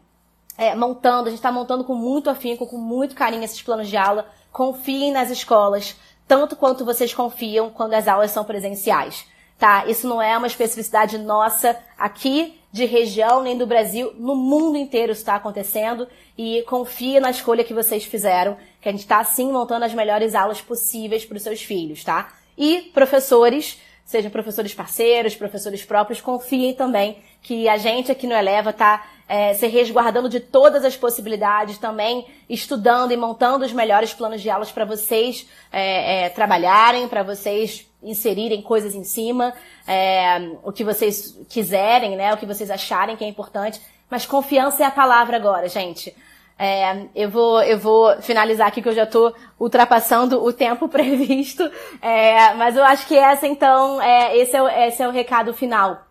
é, montando, a gente está montando com muito afinco, com muito carinho esses planos de aula. Confiem nas escolas tanto quanto vocês confiam quando as aulas são presenciais. Tá? Isso não é uma especificidade nossa aqui de região nem do Brasil, no mundo inteiro está acontecendo e confia na escolha que vocês fizeram, que a gente está sim montando as melhores aulas possíveis para os seus filhos, tá? E professores, sejam professores parceiros, professores próprios, confiem também que a gente aqui no Eleva está é, se resguardando de todas as possibilidades, também estudando e montando os melhores planos de aulas para vocês é, é, trabalharem, para vocês inserirem coisas em cima, é, o que vocês quiserem, né, o que vocês acharem que é importante. Mas confiança é a palavra agora, gente. É, eu, vou, eu vou finalizar aqui que eu já estou ultrapassando o tempo previsto, é, mas eu acho que essa então, é, esse, é o, esse é o recado final.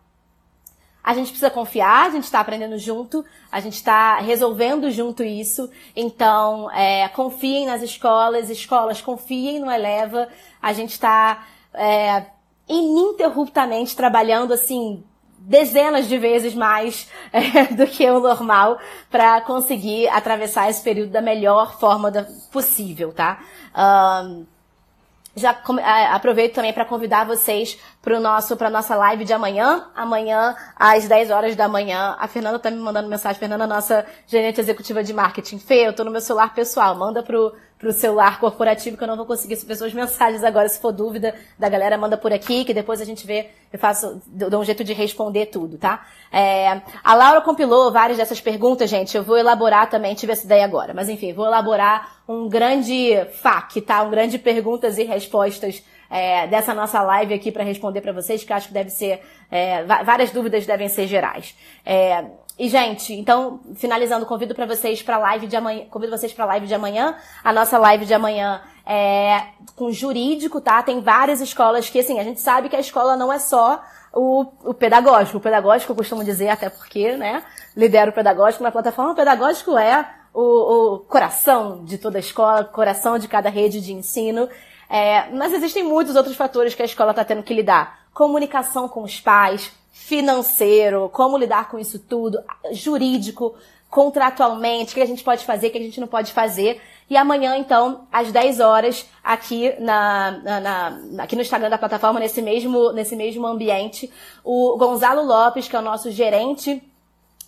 A gente precisa confiar, a gente está aprendendo junto, a gente está resolvendo junto isso. Então, é, confiem nas escolas, escolas confiem no Eleva. A gente está é, ininterruptamente trabalhando assim dezenas de vezes mais é, do que o normal para conseguir atravessar esse período da melhor forma da, possível, tá? Um, já aproveito também para convidar vocês para nosso para nossa live de amanhã. Amanhã às 10 horas da manhã. A Fernanda tá me mandando mensagem. Fernanda, nossa gerente executiva de marketing. Fê, eu tô no meu celular pessoal. Manda pro pro celular corporativo, que eu não vou conseguir subir suas mensagens agora. Se for dúvida da galera, manda por aqui, que depois a gente vê, eu faço, dou um jeito de responder tudo, tá? É, a Laura compilou várias dessas perguntas, gente. Eu vou elaborar também, tive essa ideia agora. Mas enfim, vou elaborar um grande FAQ, tá? Um grande perguntas e respostas é, dessa nossa live aqui para responder para vocês, que acho que deve ser, é, várias dúvidas devem ser gerais. É, e, gente, então, finalizando, convido para vocês para live de amanhã, convido vocês para live de amanhã. A nossa live de amanhã é com jurídico, tá? Tem várias escolas que, assim, a gente sabe que a escola não é só o, o pedagógico. O pedagógico, eu costumo dizer, até porque, né, lidero o pedagógico na plataforma. O pedagógico é o, o coração de toda a escola, coração de cada rede de ensino. É, mas existem muitos outros fatores que a escola está tendo que lidar. Comunicação com os pais, financeiro, como lidar com isso tudo, jurídico, contratualmente, o que a gente pode fazer, o que a gente não pode fazer. E amanhã, então, às 10 horas, aqui na, na, na, aqui no Instagram da plataforma, nesse mesmo, nesse mesmo ambiente, o Gonzalo Lopes, que é o nosso gerente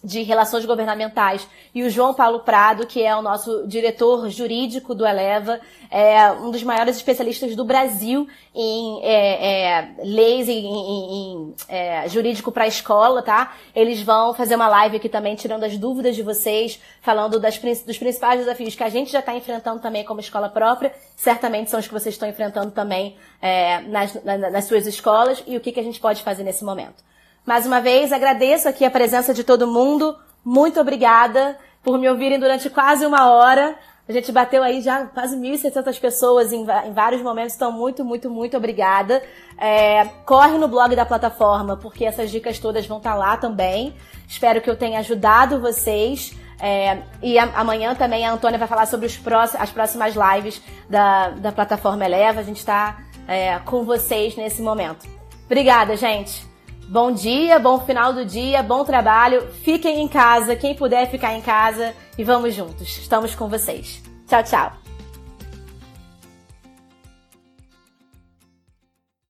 de Relações Governamentais, e o João Paulo Prado, que é o nosso diretor jurídico do Eleva, é um dos maiores especialistas do Brasil em é, é, leis e em, em, é, jurídico para a escola, tá? Eles vão fazer uma live aqui também, tirando as dúvidas de vocês, falando das, dos principais desafios que a gente já está enfrentando também como escola própria, certamente são os que vocês estão enfrentando também é, nas, nas suas escolas, e o que, que a gente pode fazer nesse momento. Mais uma vez, agradeço aqui a presença de todo mundo. Muito obrigada por me ouvirem durante quase uma hora. A gente bateu aí já quase 1.600 pessoas em, em, vários momentos, então muito, muito, muito obrigada. É, corre no blog da plataforma, porque essas dicas todas vão estar tá lá também. Espero que eu tenha ajudado vocês. É, e a, amanhã também a Antônia vai falar sobre os próximos, as próximas lives da, da plataforma Eleva. A gente está é, com vocês nesse momento. Obrigada, gente! Bom dia, bom final do dia, bom trabalho. Fiquem em casa, quem puder ficar em casa e vamos juntos. Estamos com vocês. Tchau, tchau.